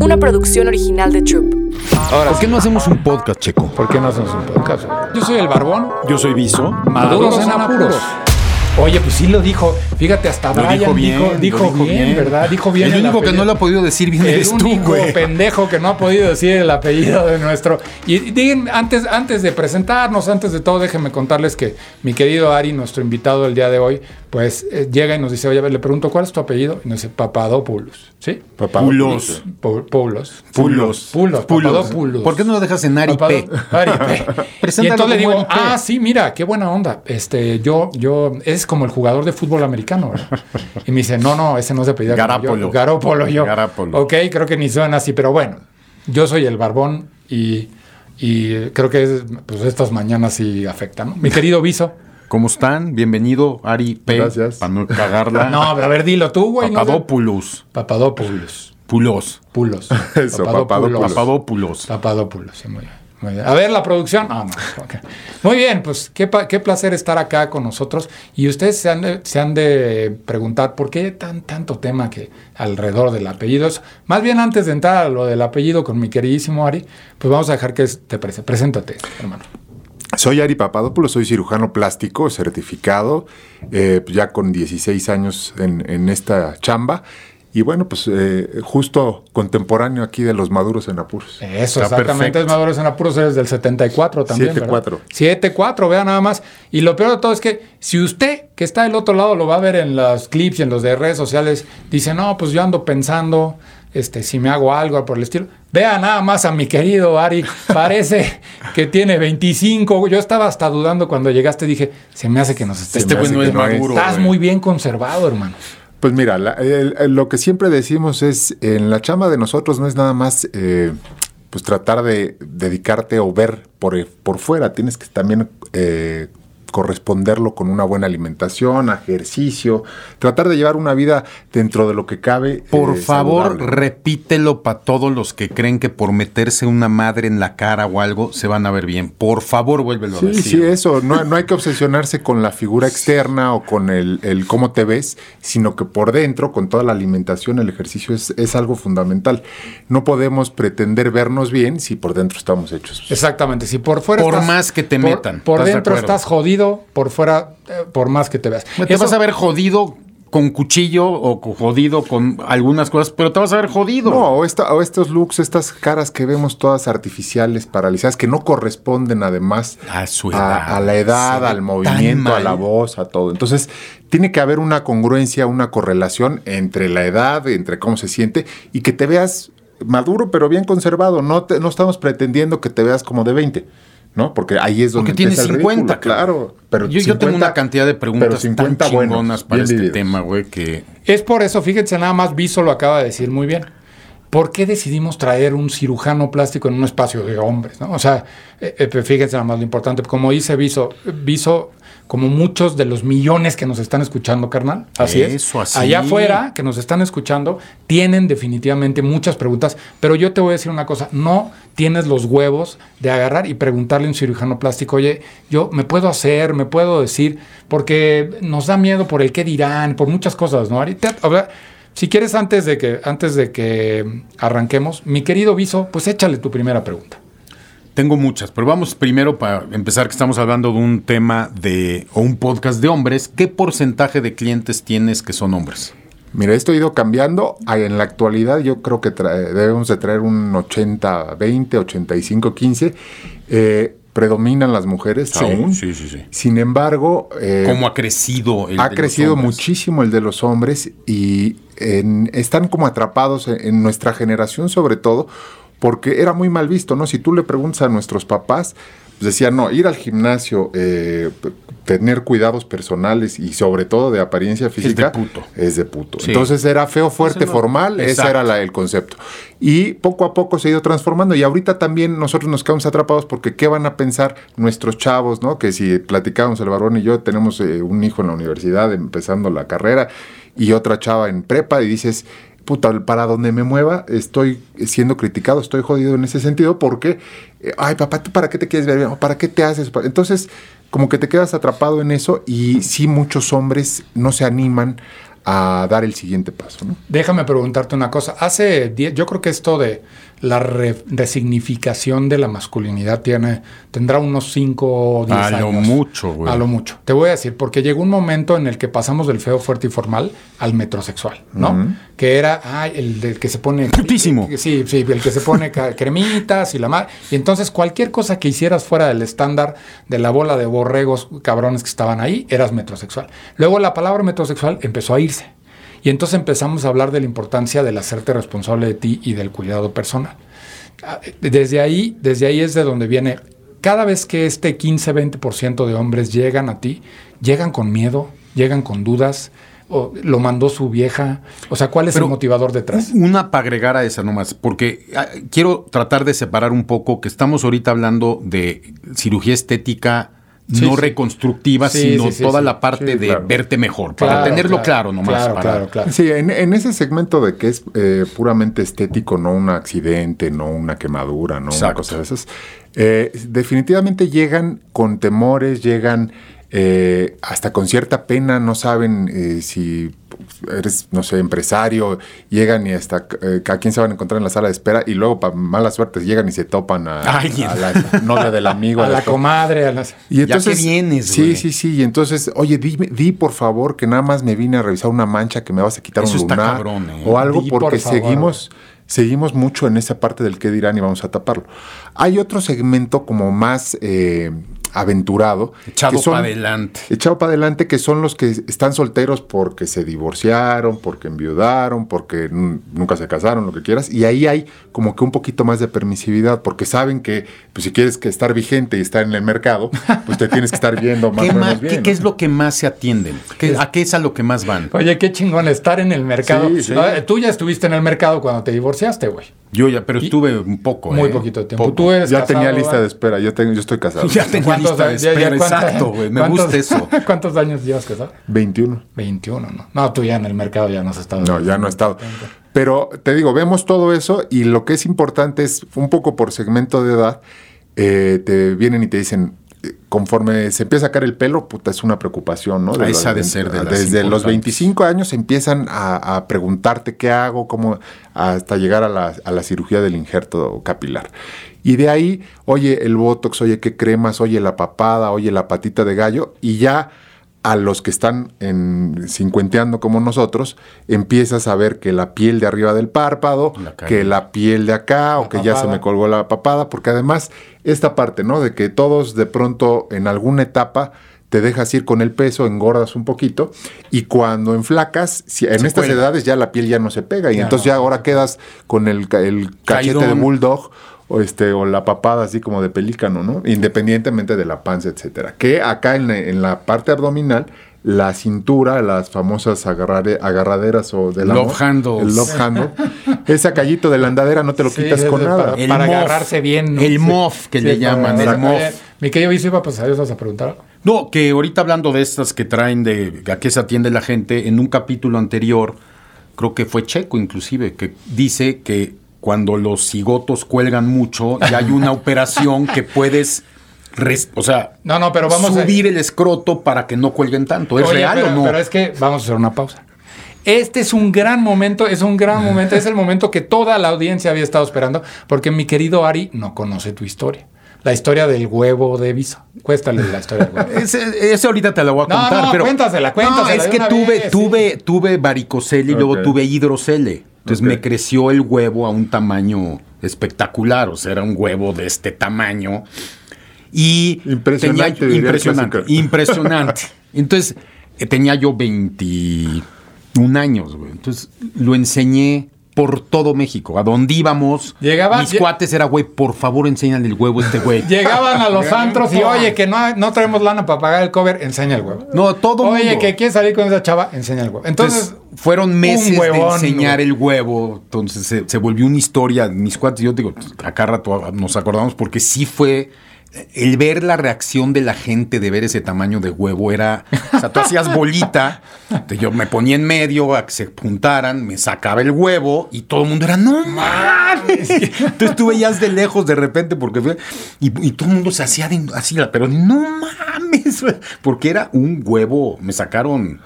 una producción original de Troop. Ahora, ¿por qué no hacemos un podcast, Checo? ¿Por qué no hacemos un podcast? Yo soy el Barbón. Yo soy Viso. Maduros en apuros. Oye, pues sí lo dijo. Fíjate, hasta Lo Brian dijo bien, dijo, lo dijo dijo bien, bien. ¿verdad? Dijo bien El único que no lo ha podido decir bien El eres tú, único güey. pendejo que no ha podido decir el apellido de nuestro. Y digan, antes, antes de presentarnos, antes de todo, déjenme contarles que mi querido Ari, nuestro invitado del día de hoy, pues eh, llega y nos dice, oye, a ver, le pregunto, ¿cuál es tu apellido? Y nos dice, Papadopoulos. ¿Sí? Pulos. Pu- Poulos. Pulos. Pulos. Papadopoulos. ¿Por qué no lo dejas en Ari Papado- P? Ari P. y entonces le digo, ah, sí, mira, qué buena onda. Este, yo, yo, es como el jugador de fútbol americano. ¿Verdad? Y me dice, no, no, ese no es de apellido. Garapolo. Yo, Garópolo, yo. Garapolo. Ok, creo que ni suena así, pero bueno, yo soy el barbón y, y creo que es, pues estas mañanas sí afectan. ¿no? Mi querido Viso. ¿Cómo están? Bienvenido, Ari P. Gracias. Para no cagarla. No, pero a ver, dilo tú, güey. no sé. Papadopoulos. Papadopoulos. Pulos. Pulos. Eso, Papadopoulos. Papadopoulos. Papadopoulos, sí, muy bien. A ver, la producción. Ah, no, ok. Muy bien, pues qué, qué placer estar acá con nosotros. Y ustedes se han de, se han de preguntar por qué tan, tanto tema que alrededor del apellido. Más bien antes de entrar a lo del apellido con mi queridísimo Ari, pues vamos a dejar que te prese- preséntate, hermano. Soy Ari Papadopoulos, soy cirujano plástico certificado, eh, ya con 16 años en, en esta chamba. Y bueno, pues eh, justo contemporáneo aquí de los maduros en apuros. Eso, Está exactamente. perfecto. Es Maduros en Apuros, eres del 74 también. 7-4. 7-4, vea nada más. Y lo peor de todo es que si usted, que está del otro lado, lo va a ver en los clips y en los de redes sociales, dice, no, pues yo ando pensando este, si me hago algo por el estilo. Vea nada más a mi querido Ari, parece que tiene 25. Yo estaba hasta dudando cuando llegaste, dije, se me hace que nos esté. Este hace no es no es. maduro. Estás güey. muy bien conservado, hermano. Pues mira, la- lo que siempre decimos es, en la chamba de nosotros no es nada más eh, pues tratar de dedicarte o ver por, por fuera, tienes que también eh, corresponderlo con una buena alimentación, ejercicio, tratar de llevar una vida dentro de lo que cabe. Por eh, favor, saludable. repítelo para todos los que creen que por meterse una madre en la cara o algo se van a ver bien. Por favor, vuélvelo a Sí, decir. sí, eso. No, no hay que obsesionarse con la figura externa o con el, el cómo te ves, sino que por dentro, con toda la alimentación, el ejercicio es, es algo fundamental. No podemos pretender vernos bien si por dentro estamos hechos. Exactamente. Si por fuera. Por más que te por- metan, Por ¿estás de dentro estás jodido, por fuera, eh, por más que te veas. Te Eso- vas a ver jodido con cuchillo o jodido con algunas cosas, pero te vas a ver jodido. No, o, esta- o estos looks, estas caras que vemos todas artificiales, paralizadas, que no corresponden además A su a, edad. a la edad, al movimiento, a la voz, a todo. Entonces, tiene que haber una congruencia, una correlación entre la edad, entre cómo se siente y que te veas maduro, pero bien conservado. No, te- no estamos pretendiendo que te veas como de 20. ¿No? Porque ahí es donde Porque el 50, ridículo, claro. Pero yo, yo tengo 50 una cantidad de preguntas pero 50 tan buenos, chingonas para bien este vividos. tema, güey, que Es por eso, fíjense, nada más Viso lo acaba de decir muy bien. ¿Por qué decidimos traer un cirujano plástico en un espacio de hombres? ¿no? O sea, eh, eh, fíjense nada más lo importante. Como dice Viso, Viso, como muchos de los millones que nos están escuchando, carnal, así es. Así. Allá afuera, que nos están escuchando, tienen definitivamente muchas preguntas. Pero yo te voy a decir una cosa: no tienes los huevos de agarrar y preguntarle a un cirujano plástico, oye, yo me puedo hacer, me puedo decir, porque nos da miedo por el qué dirán, por muchas cosas, ¿no? Ahorita, a ver, si quieres, antes de que, antes de que arranquemos, mi querido Viso, pues échale tu primera pregunta. Tengo muchas, pero vamos primero para empezar que estamos hablando de un tema de o un podcast de hombres, ¿qué porcentaje de clientes tienes que son hombres? Mira, esto ha ido cambiando. En la actualidad yo creo que trae- debemos de traer un 80-20, 85-15. Eh, predominan las mujeres aún. sí, sí, sí. Sin embargo, eh, ¿Cómo ha crecido el ha de crecido muchísimo el de los hombres y en- están como atrapados en, en nuestra generación sobre todo porque era muy mal visto, ¿no? Si tú le preguntas a nuestros papás, pues decían, no, ir al gimnasio, eh, tener cuidados personales y sobre todo de apariencia física puto. Es de puto. Sí. Entonces era feo, fuerte, no- formal, ese Exacto. era la- el concepto. Y poco a poco se ha ido transformando y ahorita también nosotros nos quedamos atrapados porque qué van a pensar nuestros chavos, ¿no? Que si platicábamos el varón y yo, tenemos eh, un hijo en la universidad empezando la carrera y otra chava en prepa y dices, puta, para donde me mueva estoy siendo criticado, estoy jodido en ese sentido porque, eh, ay papá, ¿tú para qué te quieres ver ¿Para qué te haces? Entonces, como que te quedas atrapado en eso y sí muchos hombres no se animan a dar el siguiente paso. ¿no? Déjame preguntarte una cosa. Hace 10, yo creo que esto de la re- resignificación de la masculinidad tiene, tendrá unos 5 o 10 A años. lo mucho, güey. A lo mucho. Te voy a decir, porque llegó un momento en el que pasamos del feo, fuerte y formal al metrosexual, ¿no? Que era, ay, el del que se pone... Putísimo. Sí, sí, el que se pone cremitas y la mar. Y entonces cualquier cosa que hicieras fuera del estándar de la bola de borregos cabrones que estaban ahí, eras metrosexual. Luego la palabra metrosexual empezó a irse. Y entonces empezamos a hablar de la importancia del hacerte responsable de ti y del cuidado personal. Ah, Desde ahí, desde ahí es de donde viene. Cada vez que este 15-20% de hombres llegan a ti, llegan con miedo, llegan con dudas, o lo mandó su vieja. O sea, ¿cuál es Pero- el motivador detrás? Una para agregar a esa nomás, porque ah, quiero tratar de separar un poco que estamos ahorita hablando de cirugía estética Sí, no sí. reconstructiva, Sí, sino sí, sí, toda sí. la parte Sí, de claro. verte mejor, para tenerlo claro, nomás. Claro, para- claro, claro. Sí, en, en ese segmento de que es eh, puramente estético, no un accidente, no una quemadura, no una cosa de esas, eh, definitivamente llegan con temores, llegan eh, hasta con cierta pena, no saben eh, si eres, no sé, empresario, llegan y hasta eh, a quién se van a encontrar en la sala de espera y luego, para mala suerte, llegan y se topan a, la novia del amigo. A la comadre, a las... y entonces, que vienes, Sí, sí, sí. Y entonces, oye, dime, di por favor que nada más me vine a revisar una mancha que me vas a quitar Eso un está lunar. cabrón, ¿eh? O algo Di, por porque seguimos, seguimos mucho en esa parte del qué dirán y vamos a taparlo. Hay otro segmento como más eh, aventurado. Echado para adelante. Echado para adelante, que son los que están solteros porque se divorciaron, porque enviudaron, porque nunca se casaron, lo que quieras. Y ahí hay como que un poquito más de permisividad, porque saben que pues, si quieres que estar vigente y estar en el mercado, pues te tienes que estar viendo más ¿Qué, o menos más- bien. qué- ¿no? qué es lo que más se atienden? ¿Qué- ¿A qué es a lo que más van? Oye, qué chingón estar en el mercado. Sí, sí. Ah, Tú ya estuviste en el mercado cuando te divorciaste, güey. Yo ya, pero estuve un poco. Muy ¿eh? poquito tiempo. Poco. Tú eres Ya casado, tenía lista ¿verdad? de espera, yo, tengo, yo estoy casado. Ya tenía ¿Cuántos lista de ya- ya espera, exacto, güey. Me cuántos- gusta eso. ¿Cuántos años llevas casado? 21. 21, ¿no? No, tú ya en el mercado ya no has estado. No, ya no he estado. Pero te digo, vemos todo eso y lo que es importante es un poco por segmento de edad, eh, te vienen y te dicen, conforme se empieza a sacar el pelo, puta, es una preocupación, ¿no? Ah, esa de ser de las Desde los importantes. 25 años empiezan a, a preguntarte qué hago, cómo, hasta llegar a la, a la cirugía del injerto capilar. Y de ahí, oye, el botox, oye, qué cremas, oye, la papada, oye, la patita de gallo, y ya a los que están en cincuenteando como nosotros, empiezas a ver que la piel de arriba del párpado, La que la piel de acá, o que ya se me colgó la papada, porque además esta parte, ¿no? De que todos de pronto en alguna etapa te dejas ir con el peso, engordas un poquito, y cuando enflacas, si- en Se estas cuelga. edades ya la piel ya no se pega, y Ya entonces no. ya ahora quedas con el, el cachete de bulldog, o este o la papada así como de pelícano, ¿no? Independientemente de la panza, etcétera. Que acá en la parte abdominal la cintura, las famosas agarrare- agarraderas o de la Love handles. el love handle, ese callito de la andadera no te lo Sí, quitas con nada. Para, El para mof. agarrarse bien. ¿no? El Sí. mof, que Sí, le llaman, el mof. Mi querido Isidro, pues adiós, vas a preguntar. No, que ahorita hablando de estas que traen de a qué se atiende la gente, en un capítulo anterior, creo que fue Checo inclusive, que dice que cuando los cigotos cuelgan mucho, ya hay una operación que puedes, o sea, No, no, pero vamos a- subir el escroto para que no cuelguen tanto. ¿Es Oye, real pero, o no? Pero es que vamos a hacer una pausa. Este es un gran momento, es un gran momento, es el momento que toda la audiencia había estado esperando, porque mi querido Ari no conoce tu historia. La historia del huevo de Viso. Cuéstale la historia del huevo. Ese, ese ahorita te la voy a No, contar, no, pero cuéntasela, cuéntasela No, es que tuve, vez, tuve, tuve varicocele y luego tuve hidrocele. Entonces me creció el huevo a un tamaño espectacular, o sea, era un huevo de este tamaño. Y Impresionante, tenía- impresionante, impresionante. Entonces eh, tenía yo 21 años, güey. Entonces lo enseñé por todo México. A donde íbamos, Llegaba- mis cuates era, güey, por favor enséñale el huevo a este güey. Llegaban a los antros y, oye, que no, no traemos lana para pagar el cover, enseña el huevo. No, todo Oye, mundo. que quieres salir con esa chava, enseña el huevo. Entonces, Entonces, fueron meses huevón, de enseñar el huevo. Entonces se, se volvió una historia. Mis cuates, yo digo, acá rato nos acordamos porque sí fue. El ver la reacción de la gente de ver ese tamaño de huevo era. O sea, tú hacías bolita, yo me ponía en medio a que se juntaran, me sacaba el huevo y todo el mundo era, ¡no mames! Entonces tú veías de lejos de repente porque. Y, y todo el mundo se hacía de- así, pero no mames, porque era un huevo. Me sacaron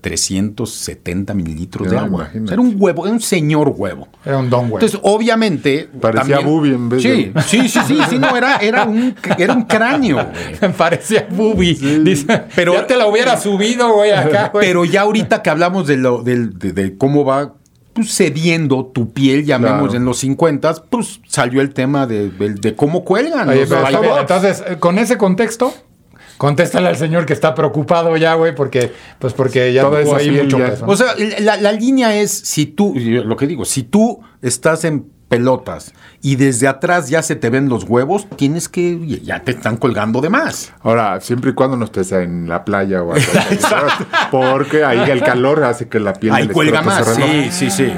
370 mililitros de agua. imagínate. O sea, era un huevo, era un señor huevo. Era un don, güey. Entonces, obviamente. Parecía también- Bubi en vez sí, de- Sí, sí, sí, sí, no, era, era, un, era un cráneo. güey. Parecía Bubi. Dice, Pero- ya te la hubiera subido, güey, acá, güey. Pero ya ahorita que hablamos de, lo, del- de, de cómo va pues, cediendo tu piel, llamemos Claro. en los 50, pues salió el tema de, de- de cómo cuelgan. Oye, los pero. Entonces, con ese contexto, contéstale al señor que está preocupado ya, güey, porque, pues porque ya esa ahí piel mucho ya- peso. ¿no? O sea, la, la línea es si tú, lo que digo, si tú estás en pelotas y desde atrás ya se te ven los huevos, tienes que, ya te están colgando de más. Ahora, siempre y cuando no estés en la playa o algo así, porque ahí el calor hace que la piel Ahí cuelga más. Sí, sí, sí.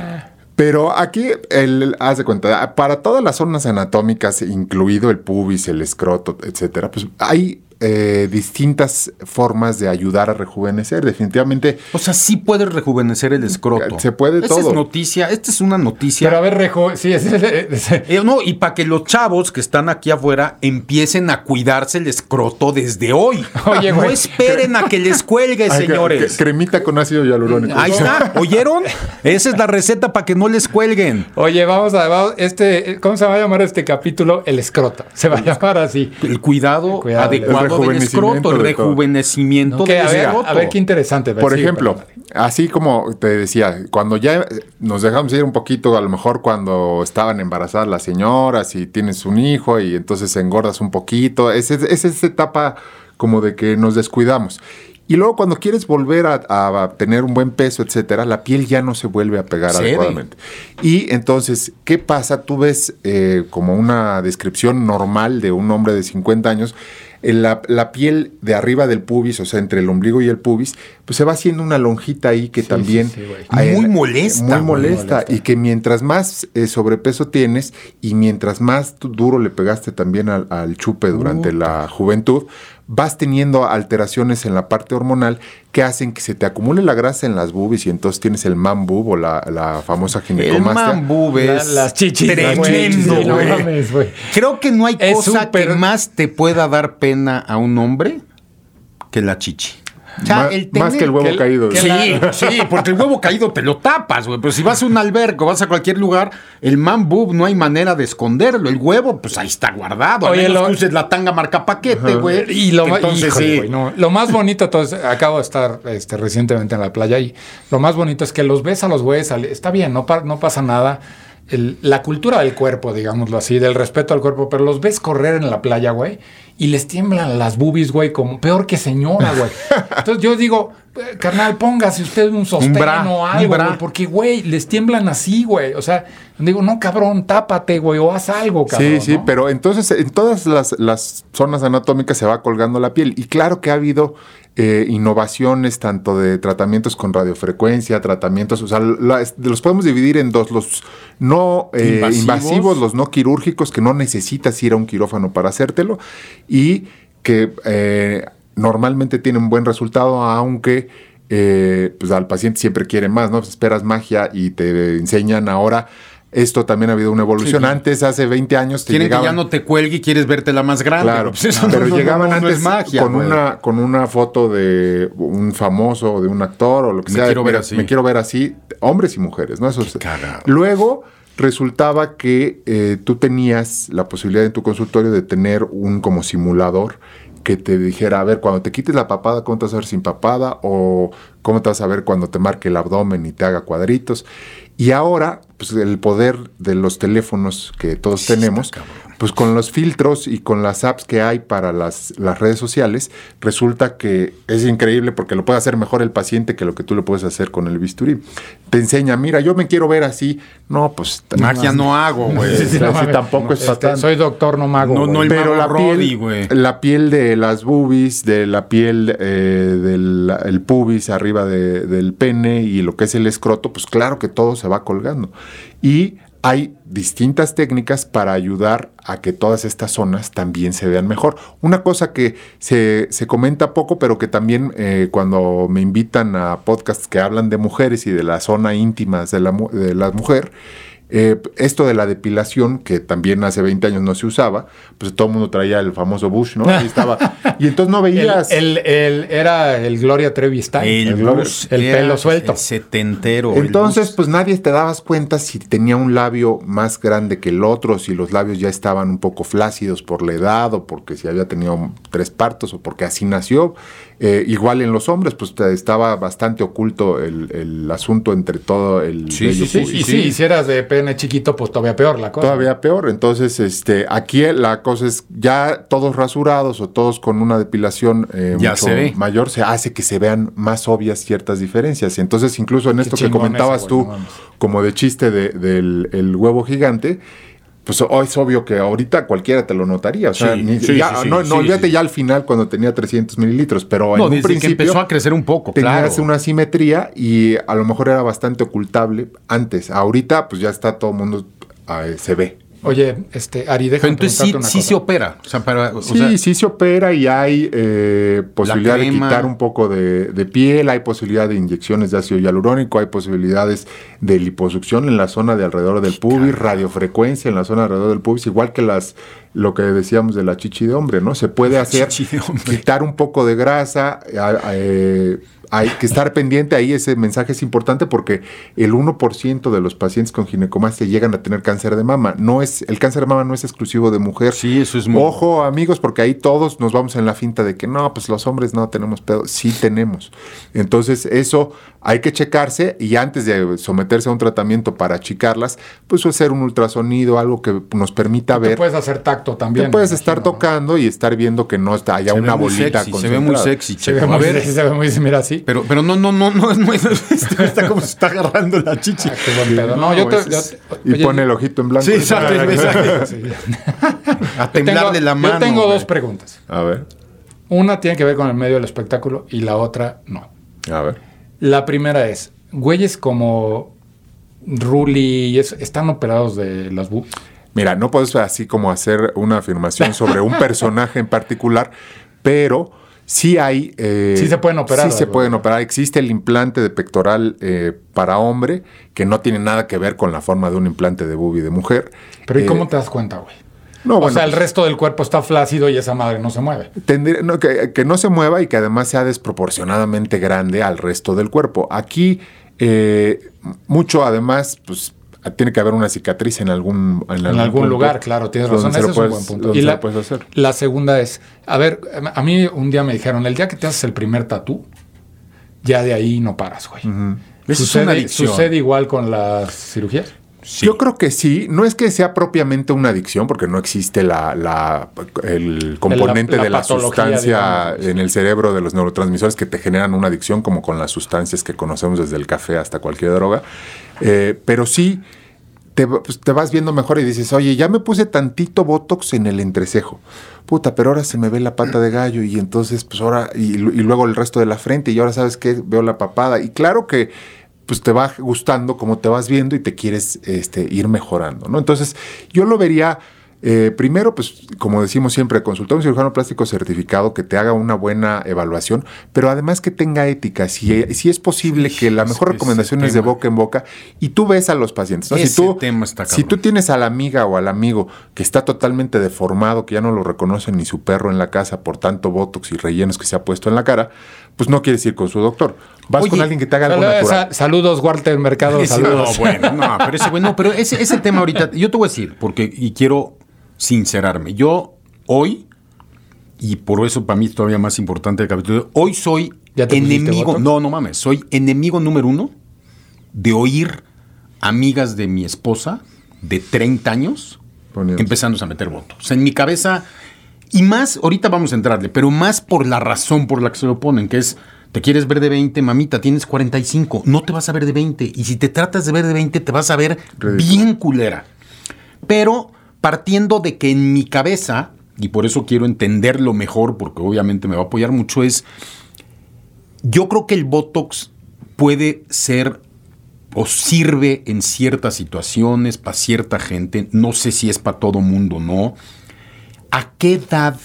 Pero aquí, el, haz de cuenta, para todas las zonas anatómicas, incluido el pubis, el escroto, etcétera, pues hay eh, distintas formas de ayudar a rejuvenecer. Definitivamente, O sea, sí puedes rejuvenecer el escroto. Se puede Esta todo. es noticia, esta es una noticia. Pero a ver, Rejo, sí, es, es- es- es- Eh, no, y para que los chavos que están aquí afuera empiecen a cuidarse el escroto desde hoy. Oye, no güey, esperen a que les cuelgue, Ay, señores. que- cremita con ácido hialurónico. Ahí está, ¿oyeron? Esa es la receta para que no les cuelguen. Oye, vamos a vamos- este, ¿cómo se va a llamar este capítulo? El escroto. Se va a llamar así. El cuidado, cuidado, el del escroto, el rejuvenecimiento Que, del a, ver, escroto. a ver qué interesante. Por Sí, ejemplo, así como te decía, cuando ya nos dejamos ir un poquito, a lo mejor cuando estaban embarazadas las señoras y tienes un hijo y entonces engordas un poquito, es, es, es esa etapa como de que nos descuidamos. Y luego cuando quieres volver a, a tener un buen peso, etcétera, la piel ya no se vuelve a pegar adecuadamente. Y entonces, ¿qué pasa? Tú ves eh, como una descripción normal de un hombre de 50 años, la, la piel de arriba del pubis, o sea, entre el ombligo y el pubis, pues se va haciendo una lonjita ahí que también... sí, Muy molesta, Muy muy molesta. Y que mientras más eh, sobrepeso tienes y mientras más duro le pegaste también al, al chupe durante la juventud, vas teniendo alteraciones en la parte hormonal que hacen que se te acumule la grasa en las bubis y entonces tienes el man boob o la, la famosa El ginecomastia. man boob La- es las chichis. tremendo, güey. Sí, no güey. mames, güey. Creo que no hay Es cosa que más te pueda dar pena a un hombre que la chichi. O sea, más que el huevo que el- caído. que Sí, la- sí, porque el huevo caído te lo tapas, güey. Pero si vas a un alberco, vas a cualquier lugar, el man boob no hay manera de esconderlo. El huevo, pues ahí está guardado. Oye, lo- uses la tanga marca paquete, güey. Y lo, Entonces, híjole, sí. no, lo más bonito, entonces, acabo de estar este, recientemente en la playa y lo más bonito es que los ves a los güeyes, está bien, no, pa- no pasa nada. El- la cultura del cuerpo, digámoslo así, del respeto al cuerpo, pero los ves correr en la playa, güey, y les tiemblan las boobies, güey, como peor que señora, güey. Entonces yo digo, eh, carnal, póngase usted un sostén bra, o algo, güey, porque, güey, les tiemblan así, güey. O sea, digo, no, cabrón, tápate, güey, o haz algo, cabrón. Sí, sí, ¿no? pero entonces en todas las, las zonas anatómicas se va colgando la piel. Y claro que ha habido eh, innovaciones tanto de tratamientos con radiofrecuencia, tratamientos, o sea, las- los podemos dividir en dos, los no eh, Invasivos. invasivos, los no quirúrgicos, que no necesitas ir a un quirófano para hacértelo, y que eh, normalmente tienen buen resultado, aunque eh, pues al paciente siempre quiere más, ¿no? Esperas magia y te enseñan ahora. Esto también ha habido una evolución. Sí. Antes, hace 20 años, te Quieren llegaban... que ya no te cuelgue y quieres verte la más grande. Claro, Pues eso pero no- no- llegaban no- antes es magia, con, güey. una, con una foto de un famoso o de un actor o lo que Me sea. quiero ver así. Me quiero ver así, hombres y mujeres, ¿no? Eso. Luego resultaba que eh, tú tenías la posibilidad en tu consultorio de tener un como simulador que te dijera, a ver, cuando te quites la papada, ¿cómo te vas a ver sin papada? O cómo te vas a ver cuando te marque el abdomen y te haga cuadritos. Y ahora, pues el poder de los teléfonos que todos tenemos, pues con los filtros y con las apps que hay para las, las redes sociales, resulta que es increíble porque lo puede hacer mejor el paciente que lo que tú le puedes hacer con el bisturí. Te enseña, mira, yo me quiero ver así. No, pues... Magia no hago, güey. Sí, sí, no así tampoco es Este, fatal. Soy doctor, no mago. No, el Pero la Roddy, piel, la piel de las boobies, de la piel eh, del el pubis arriba de- del pene y lo que es el escroto, pues claro que todo se va colgando. Y hay distintas técnicas para ayudar a que todas estas zonas también se vean mejor. Una cosa que se, se comenta poco, pero que también eh, cuando me invitan a podcasts que hablan de mujeres y de la zona íntima de la, de la mujer, Eh, esto de la depilación, que también hace 20 años no se usaba, pues todo el mundo traía el famoso Bush, ¿no? Ahí estaba. Y entonces no veías. El, el- el- era el Gloria Trevi style. El, Bush el era pelo suelto. el setentero. Entonces, pues nadie te dabas cuenta si tenía un labio más grande que el otro, si los labios ya estaban un poco flácidos por la edad o porque si había tenido tres partos o porque así nació. Eh, igual en los hombres, pues te- estaba bastante oculto el, el asunto entre todo el Sí, sí, Sí, púbico. y sí, si eras de pene chiquito, pues todavía peor la cosa. Todavía peor. Entonces, este, aquí la cosa es ya todos rasurados o todos con una depilación eh, Ya mucho se ve. mayor, se hace que se vean más obvias ciertas diferencias. Entonces, incluso en esto que comentabas ese, tú, como de chiste de- del el huevo gigante. Pues oh, es obvio que ahorita cualquiera te lo notaría. O sea, Sí, ni- sí, ya- sí, no, no, olvídate ya al final cuando tenía 300 mililitros, pero No, en un que principio empezó a crecer un poco, tenías claro. una simetría y a lo mejor era bastante ocultable antes. Ahorita, pues ya está todo el mundo, ah, se ve. Oye, este, Ari, Pero déjame entonces sí, una sí cosa. se opera. O sea, para, o Sí, sea, sí se opera y hay eh, posibilidad de quitar un poco de, de piel, hay posibilidad de inyecciones de ácido hialurónico, hay posibilidades de liposucción en la zona de alrededor del pubis, radiofrecuencia en la zona alrededor del pubis, igual que las lo que decíamos de la chichi de hombre, ¿no? Se puede hacer de quitar un poco de grasa, eh, hay que estar pendiente ahí, ese mensaje es importante porque el 1% de los pacientes con ginecomastia llegan a tener cáncer de mama. No es, el cáncer de mama no es exclusivo de mujer. Sí, eso es muy- Ojo, amigos, porque ahí todos nos vamos en la finta de que no, pues los hombres no tenemos pedo. Sí tenemos. Entonces, eso hay que checarse y antes de someterse a un tratamiento para achicarlas, pues hacer un ultrasonido, algo que nos permita Te ver. puedes hacer tacto también. Te puedes estar tocando y estar viendo que no está haya se una bolita sexy, se ve muy sexy. Se ve muy, a ver, se ve muy, mira así. Pero, pero no, no, no, no, no, es está como se está agarrando la chichi. Ah, qué buen pedo. No, yo te, yo y oye, pone el ojito en blanco. Sí, exacto. A temblar tengo- de la mano. Yo tengo dos preguntas. A ver, Una tiene que ver con el medio del espectáculo y la otra no. a ver. La primera es, güeyes como Ruli y eso, ¿están operados de las bu? Mira, no puedes así como hacer una afirmación sobre un personaje en particular, pero sí hay... eh, Sí se pueden operar, Sí se pueden operar. Existe el implante de pectoral eh, para hombre, que no tiene nada que ver con la forma de un implante de bubi de mujer. Pero ¿y Eh, cómo te das cuenta, güey? No, o bueno, sea, el pues- resto del cuerpo está flácido y esa madre no se mueve. Tendría- no, que, que no se mueva y que además sea desproporcionadamente grande al resto del cuerpo. Aquí, eh, mucho además, pues tiene que haber una cicatriz en algún En, En algún lugar, claro, tienes razón. se Ese es un buen punto. Y la, puedes hacer. la segunda es, a ver, a mí un día me dijeron, el día que te haces el primer tatú, ya de ahí no paras, güey. Sucede, una adicción. sucede igual con las cirugías. Sí. Yo creo que sí, no es que sea propiamente una adicción, porque no existe la, la- el componente la de la sustancia digamos. en el cerebro de los neurotransmisores que te generan una adicción, como con las sustancias que conocemos desde el café hasta cualquier droga. Eh, pero sí, te, pues, te vas viendo mejor y dices, oye, ya me puse tantito Botox en el entrecejo. Puta, pero ahora se me ve la pata de gallo y entonces, pues ahora, y, y luego el resto de la frente y ahora sabes que veo la papada. Y claro que pues te va gustando como te vas viendo y te quieres este, ir mejorando, ¿no? Entonces, yo lo vería eh, primero, pues, como decimos siempre, consultar a un cirujano plástico certificado que te haga una buena evaluación, pero además que tenga ética. Si, si es posible que la mejor recomendación es de boca en boca y tú ves a los pacientes, ¿no? si Ese tú, tema está si tú tienes a la amiga o al amigo que está totalmente deformado, que ya no lo reconoce ni su perro en la casa por tanto botox y rellenos que se ha puesto en la cara, pues no quieres ir con su doctor. Vas Oye, con alguien que te haga algo Sal- natural. sa- saludos, Walter Mercado, saludos. No, bueno, no, pero ese güey, no, pero ese, ese tema ahorita, yo te voy a decir, porque, y quiero sincerarme, yo hoy, y por eso para mí es todavía más importante el capítulo, hoy soy ¿Ya te pusiste enemigo, no, no mames, soy enemigo número uno de oír amigas de mi esposa de 30 años empezándose a meter votos. O sea, en mi cabeza, y más, ahorita vamos a entrarle, pero más por la razón por la que se lo ponen, que es, te quieres ver de 20, mamita, tienes 45, no te vas a ver de 20, y si te tratas de ver de 20, te vas a ver Ridículo. bien culera. Pero partiendo de que en mi cabeza, y por eso quiero entenderlo mejor, porque obviamente me va a apoyar mucho, es, yo creo que el Botox puede ser o sirve en ciertas situaciones para cierta gente, no sé si es para todo mundo, ¿no? ¿A qué edad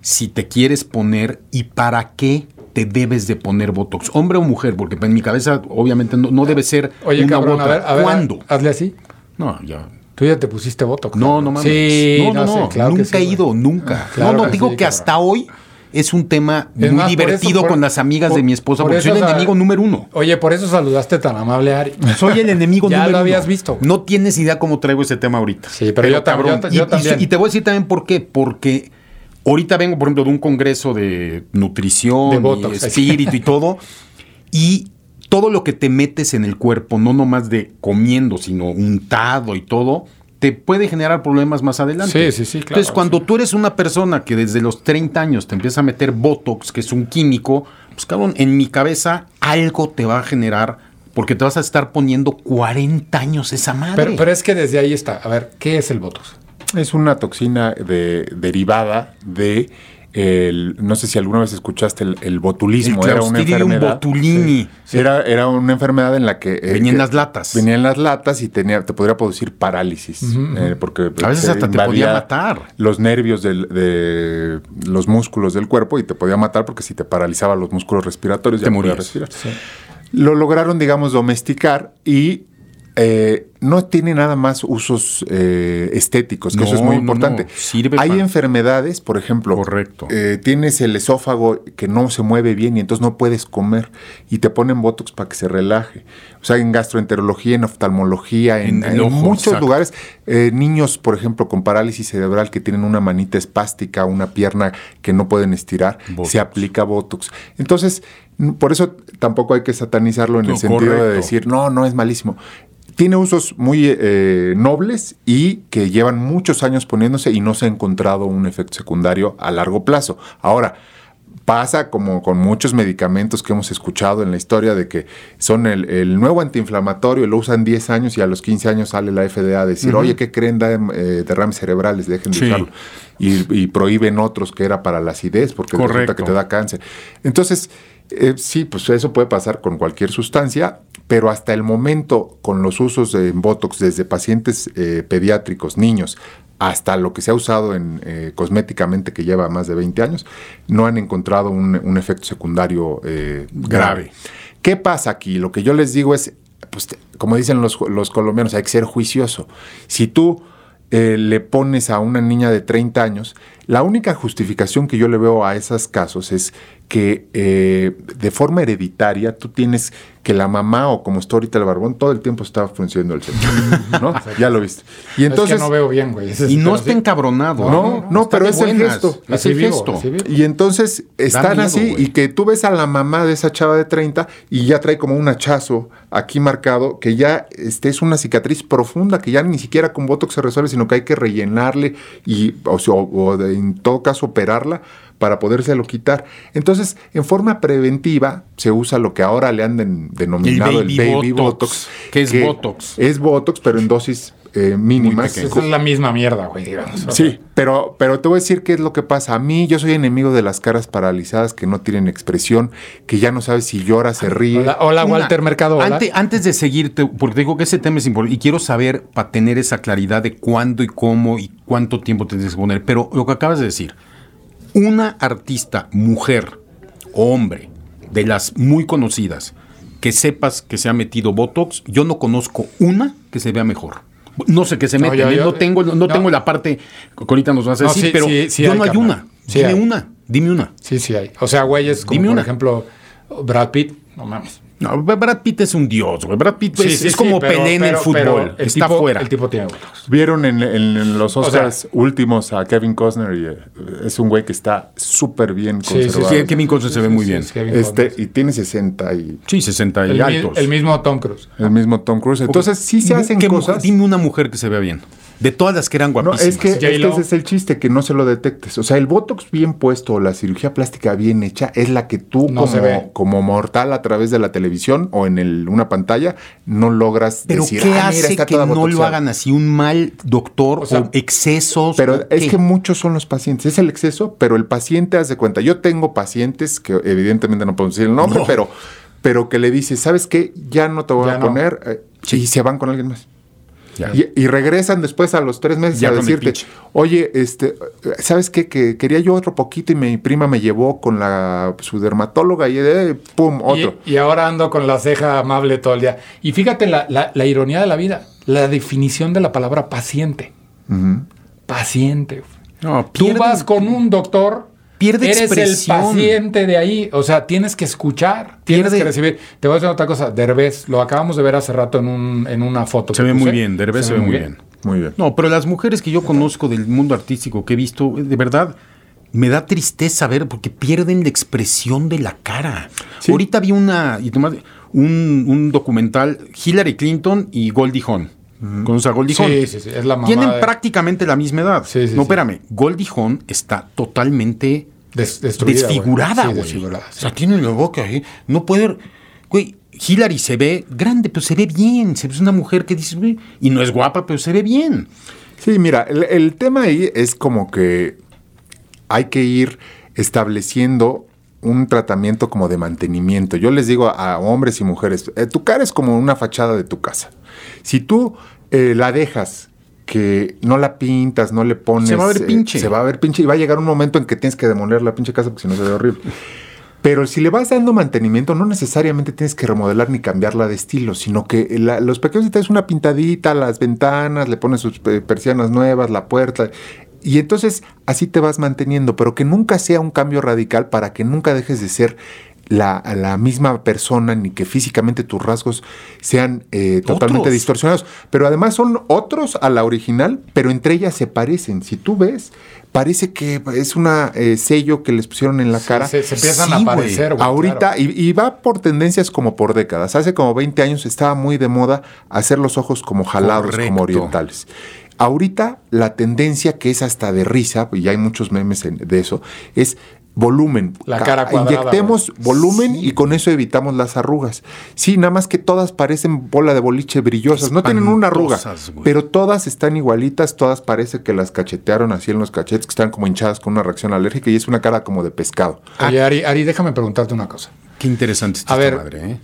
si te quieres poner y para qué te debes de poner Botox? ¿Hombre o mujer? Porque en mi cabeza obviamente no, no debe ser Oye, una cabrón, u a otra. ver, a ver, ¿Cuándo? hazle así. No, ya. Tú ya te pusiste Botox. No, no mames. Sí, no, no, no. claro nunca sí, he ido, nunca. Claro no, no, que digo sí, que cabrón. hasta hoy es un tema Es muy más, por divertido eso- por- con las amigas por- de mi esposa, por porque soy el enemigo número uno. Oye, por eso saludaste tan amable Ari. Soy el enemigo Ya número lo uno. habías visto. No tienes idea cómo traigo ese tema ahorita. Sí, pero yo tam- yo ta- yo y, y- también. y te voy a decir también por qué. Porque ahorita vengo, por ejemplo, de un congreso de nutrición, De y Botox. espíritu y todo. Y todo lo que te metes en el cuerpo, no nomás de comiendo, sino untado y todo, te puede generar problemas más adelante. Sí, sí, sí, claro, Entonces, cuando tú eres una persona que desde los 30 años te empieza a meter Botox, que es un químico, pues cabrón, en mi cabeza algo te va a generar porque te vas a estar poniendo 40 años esa madre. Pero, pero es que desde ahí está. A ver, ¿qué es el Botox? Es una toxina de- derivada de, el- no sé si alguna vez escuchaste el, el el botulismo, era una enfermedad. botulini. Era, era una enfermedad en la que... eh, Venía en las latas. Venía en las latas y tenía, te podría producir parálisis. eh, porque A veces hasta te podía matar. Los nervios del- de los músculos del cuerpo y te podía matar porque si te paralizaba los músculos respiratorios Te ya morías. respirar. Lo lograron, digamos, domesticar y eh, no tiene nada más usos eh, estéticos, que eso es muy importante. no. Sirve Hay enfermedades, por ejemplo, Correcto. eh, tienes el esófago que no se mueve bien y entonces no puedes comer y te ponen botox para que se relaje. O sea, en gastroenterología, en oftalmología, en, En el en ojo, muchos exacto. lugares, niños, por ejemplo, con parálisis cerebral que tienen una manita espástica, una pierna que no pueden estirar, Botox. se aplica botox. Entonces, por eso tampoco hay que satanizarlo en el sentido de decir, no, no es malísimo. Tiene usos muy eh, nobles y que llevan muchos años poniéndose y no se ha encontrado un efecto secundario a largo plazo. Ahora, pasa como con muchos medicamentos que hemos escuchado en la historia de que son el, el nuevo antiinflamatorio, lo usan 10 años y a los 15 años sale la FDA a decir, oye, ¿qué creen? Da eh, derrames cerebrales, dejen de Sí. usarlo. Y, y prohíben otros que era para la acidez porque resulta que te da cáncer. Entonces, eh, sí, pues eso puede pasar con cualquier sustancia, pero hasta el momento, con los usos de Botox desde pacientes eh, pediátricos, niños, hasta lo que se ha usado en, eh, cosméticamente que lleva más de 20 años, no han encontrado un, un efecto secundario eh, grave. ¿Qué pasa aquí? Lo que yo les digo es, pues, como dicen los, los colombianos, hay que ser juicioso. Si tú eh, le pones a una niña de 30 años, la única justificación que yo le veo a esos casos es que eh, de forma hereditaria tú tienes que la mamá o como está ahorita el barbón todo el tiempo está funcionando el centro, ¿no? ya lo viste. Y entonces es que no veo bien, güey. Es- Y no pero está encabronado. No, no, Está pero es el buenas. gesto. Es el vivo, gesto. y entonces están miedo, así güey. y que tú ves a la mamá de esa chava de 30 y ya trae como un hachazo aquí marcado que ya este, es una cicatriz profunda que ya ni siquiera con botox se resuelve, sino que hay que rellenarle y o, sea, o- o de- en todo caso operarla para podérselo quitar. Entonces, en forma preventiva se usa lo que ahora le han den- denominado el baby baby, botox, botox, que es botox. Es botox, pero en dosis eh, mínimas. es la misma mierda, güey, digamos. Sí, pero, pero te voy a decir qué es lo que pasa. A mí, yo soy enemigo de las caras paralizadas que no tienen expresión, que ya no sabes si llora, se ríe. Hola, hola, Una, Walter Mercado. Hola. ante- antes de seguirte, porque digo que ese tema es importante y quiero saber para tener esa claridad de cuándo y cómo y cuánto tiempo tienes que poner. Pero lo que acabas de decir, una artista, mujer o hombre, de las muy conocidas, que sepas que se ha metido Botox, yo no conozco una que se vea mejor. No sé qué se No, mete, yo- ¿eh? yo- no, tengo, no, no. tengo la parte que ahorita nos vas a No, decir, sí, pero sí, sí yo hay, no hay carnal. una. Dime hay. una, dime una. Sí, sí hay. O sea, güeyes como, Dime por una. ejemplo, Brad Pitt. No mames. No, Brad Pitt es un dios, güey. Brad Pitt Sí, es, sí, es sí, como pero- Pelé en el pero- fútbol. pero el está tipo- fuera. El tipo tiene botox. Vieron en, en- en los sea- Oscars últimos a Kevin Costner y eh, es un güey que está súper bien Sí, sí, conservado. Sí, Kevin Costner se ve muy Sí, bien. sí, Kevin Este, y tiene 60 y Sí, 60 y el, mi- altos. el mismo Tom Cruise. el mismo Tom Cruise. Entonces sí se hacen ¿Qué mujer- cosas. dime una mujer que se vea bien. De todas las que eran No, guapísimas. es que, es que ese es el chiste, que no se lo detectes. O sea, el Botox bien puesto o la cirugía plástica bien hecha es la que tú No como, como mortal a través de la televisión o en el- una pantalla no logras Pero decir, ¿qué "Ah, mira, hace está que toda no lo botoxeada". hagan así? ¿Un mal doctor o, O sea, excesos? Pero o es qué? que muchos son los pacientes, es el exceso, pero el paciente hace cuenta. Yo tengo pacientes que evidentemente no puedo decir el nombre, No. pero, pero que le dice, ¿sabes qué? Ya no te voy Ya a no. poner eh, y se van con alguien más. Y, y regresan después a los tres meses Ya a decirte, oye, este, ¿sabes qué? Que quería yo otro poquito y mi prima me llevó con la su dermatóloga y eh, pum, otro. Y, y ahora ando con la ceja amable todo el día. Y fíjate la, la- la ironía de la vida, la definición de la palabra paciente. Paciente. No, Tú vas con un doctor, pierde eres expresión. el paciente de ahí. O sea, tienes que escuchar, tienes Pierde- que recibir. Te voy a decir otra cosa. Derbez, lo acabamos de ver hace rato en, un, en una foto. Se ve muy bien, Derbez se, ve muy bien. Muy bien. No, pero las mujeres que yo conozco del mundo artístico que he visto, de verdad, me da tristeza ver porque pierden la expresión de la cara. Sí. Ahorita vi una, y un, un documental, Hillary Clinton y Goldie Hawn. ¿Conoces a Goldie Hawn? Sí, sí, sí. Es la mamá. Tienen de- prácticamente la misma edad. Sí, sí, no, espérame. Goldie Hawn está totalmente des- destruida, desfigurada, Sí, güey. desfigurada, O sí. sea, tiene la boca ahí. No puede. Güey, Hillary se ve grande, pero se ve bien. Se ve una mujer que dice, güey, y no es guapa, pero se ve bien. Sí, mira, el, el tema ahí es como que hay que ir estableciendo un tratamiento como de mantenimiento. Yo les digo a, a hombres y mujeres, eh, tu cara es como una fachada de tu casa. Si tú eh, la dejas que no la pintas, no le pones... Se va a ver eh, pinche. se va a ver pinche y va a llegar un momento en que tienes que demoler la pinche casa porque si no se ve horrible. Pero si le vas dando mantenimiento, no necesariamente tienes que remodelar ni cambiarla de estilo, sino que la- los pequeños detalles, una pintadita, las ventanas, le pones sus eh, persianas nuevas, la puerta. Y entonces así te vas manteniendo, pero que nunca sea un cambio radical para que nunca dejes de ser la, la misma persona ni que físicamente tus rasgos sean eh, totalmente Otros. distorsionados. Pero además son otros a la original, pero entre ellas se parecen. Si tú ves, parece que es una eh, sello que les pusieron en la cara. Se, se empiezan Sí, a aparecer, güey. Ahorita, claro. y, y va por tendencias como por décadas. Hace como 20 años estaba muy de moda hacer los ojos como jalados, Correcto. como orientales. Ahorita la tendencia que es hasta de risa, y hay muchos memes de eso, es volumen. La Ca- cara cuadrada, Inyectemos volumen y con eso evitamos las arrugas. Sí, nada más que todas parecen bola de boliche brillosas. No tienen una arruga, pero todas están igualitas. Todas parece que las cachetearon así en los cachetes, que están como hinchadas con una reacción alérgica y es una cara como de pescado. Oye, Ari, Ari, déjame preguntarte una cosa. Qué interesante está A esta ver. madre, ¿eh?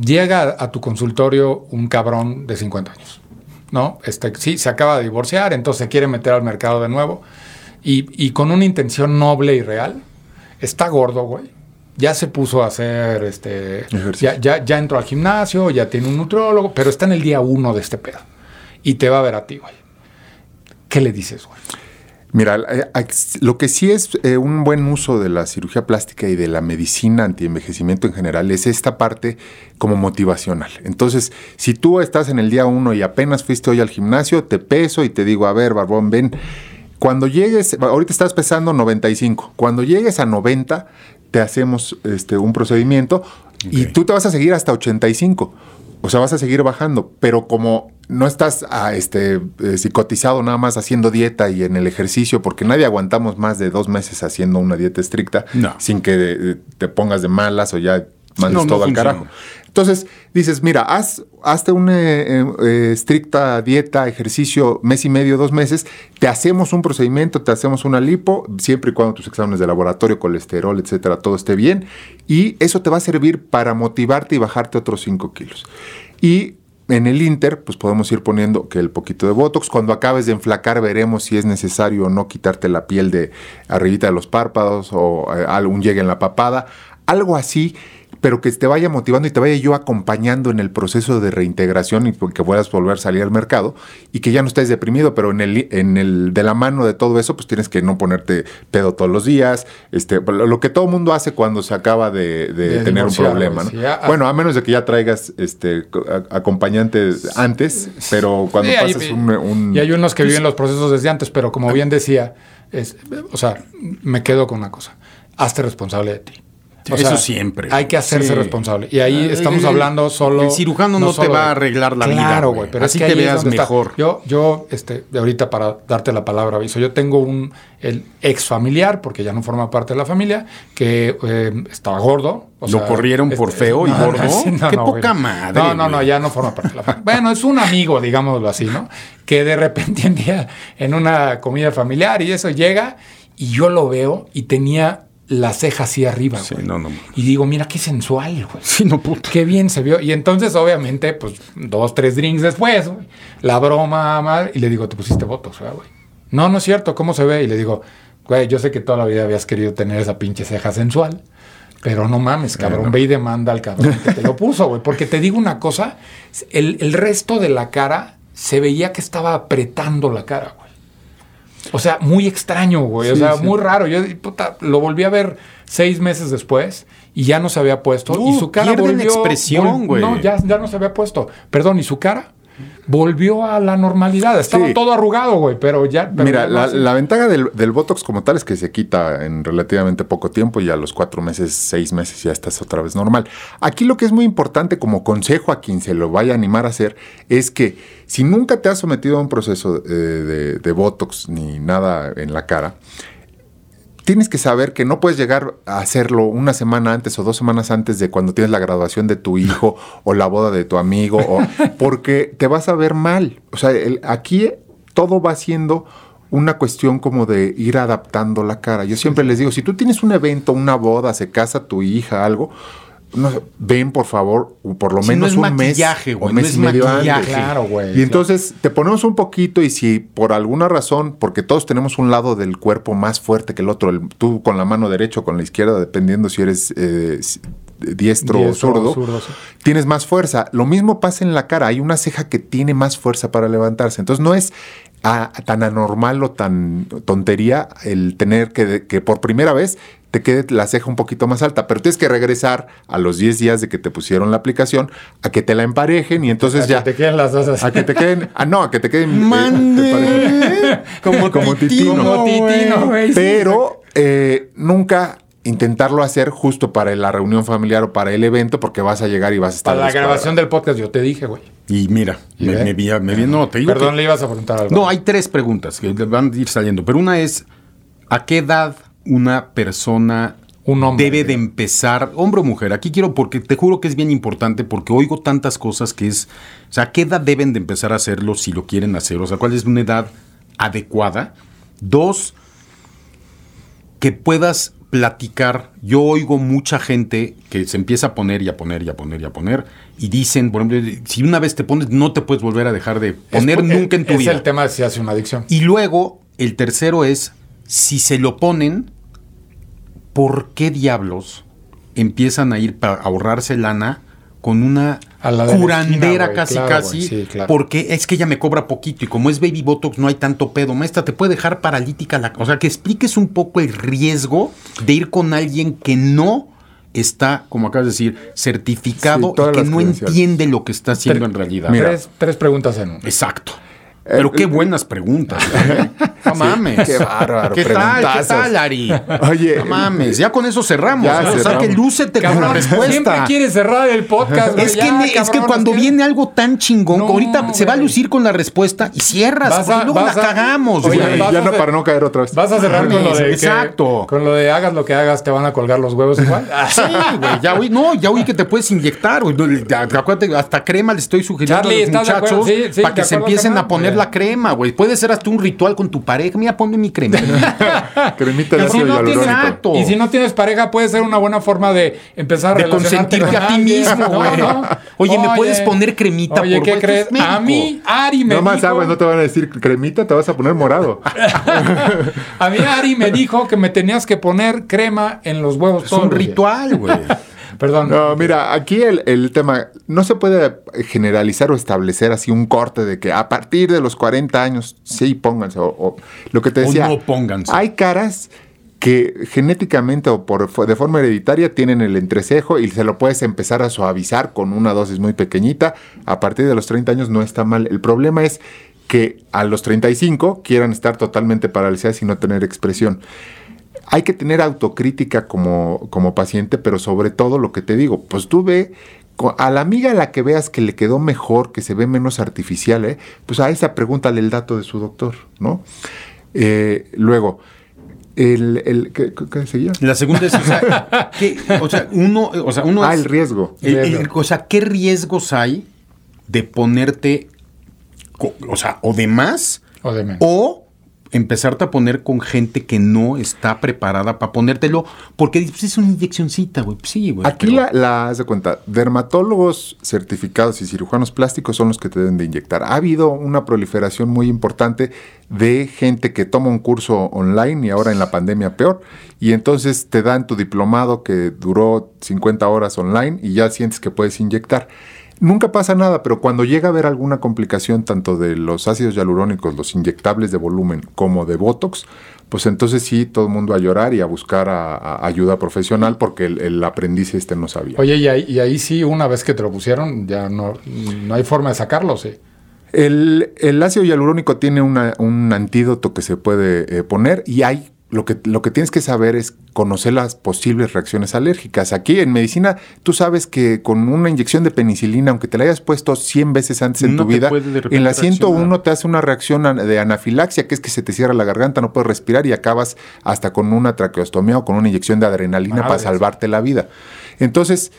Llega a tu consultorio un cabrón de 50 años, ¿no? Este, sí, se acaba de divorciar, entonces se quiere meter al mercado de nuevo y, y con una intención noble y real. Está gordo, güey. Ya se puso a hacer, este, ya, ya, ya entró al gimnasio, ya tiene un nutriólogo, pero está en el día uno de este pedo. Y te va a ver a ti, güey. ¿Qué le dices, güey? Mira, eh, lo que sí es eh, un buen uso de la cirugía plástica y de la medicina antienvejecimiento en general es esta parte como motivacional. Entonces, si tú estás en el día uno y apenas fuiste hoy al gimnasio, te peso y te digo, a ver, Barbón, ven. Cuando llegues, ahorita estás pesando 95. Cuando llegues a 90, te hacemos este, un procedimiento y tú te vas a seguir hasta 85. O sea, vas a seguir bajando, pero como no estás ah, este, eh, psicotizado nada más haciendo dieta y en el ejercicio, porque nadie aguantamos más de dos meses haciendo una dieta estricta No. sin que eh, te pongas de malas o ya mandes No, no todo al funciona. carajo. Entonces dices, mira, haz, hazte una eh, eh, estricta dieta, ejercicio, mes y medio, dos meses, te hacemos un procedimiento, te hacemos una lipo, siempre y cuando tus exámenes de laboratorio, colesterol, etcétera, todo esté bien, y eso te va a servir para motivarte y bajarte otros 5 kilos. Y en el Inter, pues podemos ir poniendo que el poquito de Botox. Cuando acabes de enflacar, veremos si es necesario o no quitarte la piel de arribita de los párpados o eh, algún llegue en la papada. Algo así, pero que te vaya motivando y te vaya yo acompañando en el proceso de reintegración y que puedas volver a salir al mercado y que ya no estés deprimido, pero en el, en el de la mano de todo eso, pues tienes que no ponerte pedo todos los días, este, lo lo que todo mundo hace cuando se acaba de, de De tener un problema, ¿no? sí, a- bueno, a menos de que ya traigas este co- a- acompañantes antes, pero cuando Sí, hay- pasas un, un- Y hay unos que viven los procesos desde antes, pero como bien decía, es, o sea, me quedo con una cosa. Hazte responsable de ti. O Eso siempre, Hay que hacerse sí. responsable. Y ahí estamos el- hablando solo. el cirujano no te va a arreglar la vida, Claro, güey. Pero Así es que te ahí es veas está. mejor. Yo, yo, este, de ahorita para darte la palabra, aviso, yo tengo un el ex familiar, porque ya no forma parte de la familia, que eh, estaba gordo. o ¿Lo corrieron por feo y gordo? Qué poca güey. madre, No, no, no, ya no forma parte de la familia. Bueno, es un amigo, digámoslo así, ¿no? Que de repente un día en una comida familiar y eso llega y yo lo veo y tenía la ceja así arriba, Sí, güey. no, no. Y digo, mira qué sensual, güey. Sí, no, puta. Qué bien se vio. Y entonces, obviamente, pues, dos, tres drinks después, güey. La broma, madre. Y le digo, te pusiste ¿verdad, güey. No, no es cierto. ¿Cómo se ve? Y le digo, güey, yo sé que toda la vida habías querido tener esa pinche ceja sensual. Pero no mames, cabrón. Ve y demanda al cabrón que te lo puso, güey. Porque te digo una cosa. El, el resto de la cara se veía que estaba apretando la cara, güey. O sea, muy extraño, güey. o sea, sí. muy raro. Yo puta, lo volví a ver seis meses después y ya no se había puesto. No, y su cara volvió. expresión, güey. No, ya, ya no se había puesto. Perdón, y su cara volvió a la normalidad. Estaba Sí. todo arrugado, güey, pero ya. pero Mira, la, ventaja del, del Botox como tal es que se quita en relativamente poco tiempo y a los cuatro meses, seis meses ya estás otra vez normal. Aquí lo que es muy importante como consejo a quien se lo vaya a animar a hacer es que si nunca te has sometido a un proceso eh, de, de Botox ni nada en la cara, tienes que saber que no puedes llegar a hacerlo una semana antes o dos semanas antes de cuando tienes la graduación de tu hijo o la boda de tu amigo, o, porque te vas a ver mal. O sea, el- aquí todo va siendo una cuestión como de ir adaptando la cara. Yo siempre les digo, si tú tienes un evento, una boda, se casa tu hija, algo, no, ven por favor, por lo no menos es un maquillaje, mes güey, o no mes es y medio antes. Claro, güey. Y entonces te ponemos un poquito y si por alguna razón, porque todos tenemos un lado del cuerpo más fuerte que el otro, el- tú con la mano derecha o con la izquierda, dependiendo si eres eh, diestro, o Diestro o zurdo, zurdo, sí. tienes más fuerza. Lo mismo pasa en la cara, hay una ceja que tiene más fuerza para levantarse. Entonces no es ah, tan anormal o tan tontería el tener que, que por primera vez te quede la ceja un poquito más alta, pero tienes que regresar a los 10 días de que te pusieron la aplicación a que te la emparejen y entonces A que ya te queden las dos así. a que te queden, ah no, a que te queden eh, Mande. te parecen- Como, Como titino. Como titino, güey. pero eh, nunca intentarlo hacer justo para la reunión familiar o para el evento porque vas a llegar y vas a estar Para la grabación del podcast yo te dije, güey. Y mira, ¿Y me, me vi, me vi- no, te digo Perdón, que- le ibas a preguntar algo. No, hay tres preguntas que van a ir saliendo, pero una es, ¿a qué edad una persona Un hombre, debe de empezar, hombre o mujer? Aquí quiero, porque te juro que es bien importante, porque oigo tantas cosas que es, o sea, ¿a qué edad deben de empezar a hacerlo si lo quieren hacer? O sea, ¿cuál es una edad adecuada? Dos, que puedas platicar. Yo oigo mucha gente que se empieza a poner y a poner y a poner y a poner y dicen, por ejemplo, si una vez te pones, no te puedes volver a dejar de Es poner nunca en tu es vida. el tema de si hace una adicción. Y luego, el tercero es, si se lo ponen, ¿por qué diablos empiezan a ir para ahorrarse lana con una A la de la curandera esquina, casi claro, casi? güey, sí, claro. Porque es que ella me cobra poquito y como es baby botox no hay tanto pedo. Maestra, te puede dejar paralítica la... O sea, que expliques un poco el riesgo de ir con alguien que no está, como acabas de decir, certificado Sí, y que no entiende lo que está haciendo en realidad. Mira. Tres, tres preguntas en una. Exacto. Pero qué eh, buenas preguntas. ¿eh? No mames. qué bárbaro, ¿Qué tal? ¿Qué tal, Ari? Oye, No mames. Ya con eso cerramos. Ya ¿no? O sea, que lúcete con la Cabrón, respuesta. siempre quieres cerrar el podcast. güey. Es que, es que cabrón, cuando viene algo tan chingón, No, ahorita se va a lucir con la respuesta y cierras. A- luego vas la a- cagamos, Oye, güey. ya no para no caer otra vez. Vas a cerrar con lo de que- Exacto. con lo de hagas lo que hagas, te van a colgar los huevos igual. Sí, güey, ya oí, no, ya oí que te puedes inyectar, güey. Acuérdate, hasta crema le estoy sugiriendo Charlie, a los muchachos Sí, sí, para que se empiecen a poner La crema, güey. Puede ser hasta un ritual con tu pareja. Mira, ponme mi crema. Cremita de Y si, ácido no tienes, hialurónico. Y si no tienes pareja, puede ser una buena forma de empezar a De consentirte con a ti mismo, güey. no. Oye, ¿me puedes poner cremita, Oye, por ¿qué crees? A mí, Ari me No más dijo... aguas, no te van a decir cremita, te vas a poner morado. A mí Ari me dijo que me tenías que poner crema en los huevos Es todos un ritual, güey. Perdón. No, mira, aquí el, el tema, no se puede generalizar o establecer así un corte de que a partir de los 40 años, sí, pónganse. O, o lo que te O decía, no pónganse. hay caras que genéticamente o por, de forma hereditaria tienen el entrecejo y se lo puedes empezar a suavizar con una dosis muy pequeñita. A partir de los 30 años no está mal. El problema es que a los 35 quieran estar totalmente paralizadas y no tener expresión hay que tener autocrítica como, como paciente, pero sobre todo lo que te digo, pues tú ve a la amiga a la que veas que le quedó mejor, que se ve menos artificial, ¿eh? pues a esa pregúntale el dato de su doctor, ¿no? Eh, luego, el, el ¿qué, qué seguía? La segunda es, o sea, ¿qué- o sea, uno, o sea, uno Ah, es- el riesgo. el- el- Riesgo. o sea, ¿qué riesgos hay de ponerte, o sea, o de más O de menos. o empezarte a poner con gente que no está preparada para ponértelo, porque pues, es una inyeccioncita, güey. Pues sí, güey. Aquí pero- la, la haz de cuenta, dermatólogos certificados y cirujanos plásticos son los que te deben de inyectar. Ha habido una proliferación muy importante de gente que toma un curso online y ahora en la pandemia peor, y entonces te dan tu diplomado que duró 50 horas online y ya sientes que puedes inyectar. Nunca pasa nada, pero cuando llega a haber alguna complicación tanto de los ácidos hialurónicos, los inyectables de volumen, como de Botox, pues entonces sí, todo el mundo a llorar y a buscar a- a ayuda profesional porque el, el aprendiz este no sabía. Oye, y ahí, y ahí sí, una vez que te lo pusieron, ya no, no hay forma de sacarlo, sí. El, el ácido hialurónico tiene una- un antídoto que se puede eh, poner y hay lo que, lo que tienes que saber es conocer las posibles reacciones alérgicas. Aquí en medicina tú sabes que con una inyección de penicilina, aunque te la hayas puesto 100 veces antes en No tu vida, en la 101 reaccionar. te hace una reacción de anafilaxia, que es que se te cierra la garganta, no puedes respirar y acabas hasta con una traqueostomía o con una inyección de adrenalina para Madres. salvarte la vida. Entonces,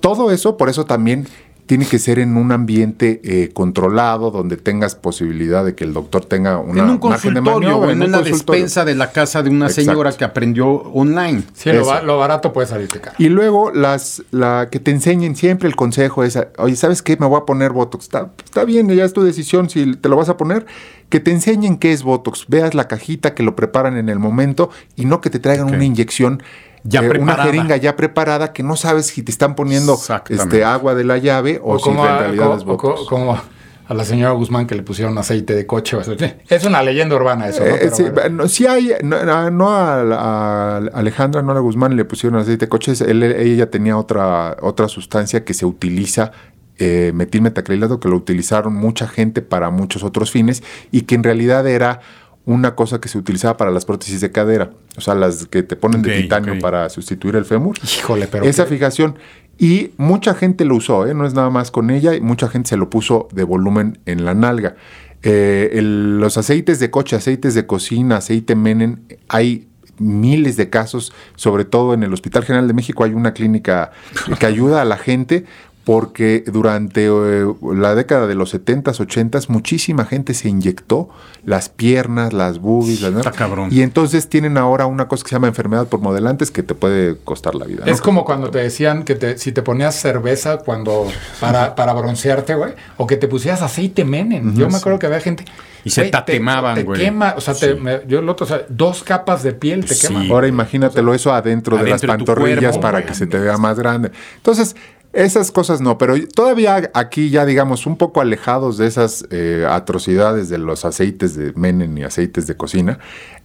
todo eso, por eso también tiene que ser en un ambiente eh, controlado, donde tengas posibilidad de que el doctor tenga una en un margen de maniobra, en un la consultorio. despensa de la casa de una Exacto. señora que aprendió online. Sí, lo, barato puede salirte caro. Y luego las, la que te enseñen siempre el consejo es, oye, ¿sabes qué? Me voy a poner Botox. Está, está bien, ya es tu decisión si te lo vas a poner. Que te enseñen qué es Botox. Veas la cajita que lo preparan en el momento y no que te traigan una inyección. Ya eh, una jeringa ya preparada que no sabes si te están poniendo este, agua de la llave o, si en a, realidad co- es o Botox. co- como a la señora Guzmán que le pusieron aceite de coche. Es una leyenda urbana eso, ¿no? Eh, Pero sí, bueno. no, sí hay, no, a- no a, a Alejandra, no a la Guzmán le pusieron aceite de coches, él- ella tenía otra, otra sustancia que se utiliza, eh, metilmetacrilato, que lo utilizaron mucha gente para muchos otros fines y que en realidad era una cosa que se utilizaba para las prótesis de cadera, o sea, las que te ponen de titanio para sustituir el fémur. Híjole, pero... Esa qué- fijación. Y mucha gente lo usó, ¿eh? no es nada más con ella, y mucha gente se lo puso de volumen en la nalga. Eh, el- los aceites de coche, aceites de cocina, aceite Menen, hay miles de casos, sobre todo en el Hospital General de México hay una clínica que ayuda a la gente porque durante eh, la década de los 70s, 80s, muchísima gente se inyectó las piernas, las boobies, las Está cabrón. y entonces tienen ahora una cosa que se llama enfermedad por modelantes que te puede costar la vida. ¿no? Es como cuando te decían que te, si te ponías cerveza cuando para, para broncearte, güey, o que te pusieras aceite menen. Yo me acuerdo que había gente. Y se güey, tatemaban, te, güey. Te quema, o sea, te- Sí. me- yo el otro, o sea, dos capas de piel te Sí. queman. Ahora imagínatelo eso adentro, de las Adentro de tu pantorrillas cuerpo, para güey. que se te vea más grande. Entonces, esas cosas no, pero todavía aquí ya digamos un poco alejados de esas eh, atrocidades de los aceites de Menen y aceites de cocina,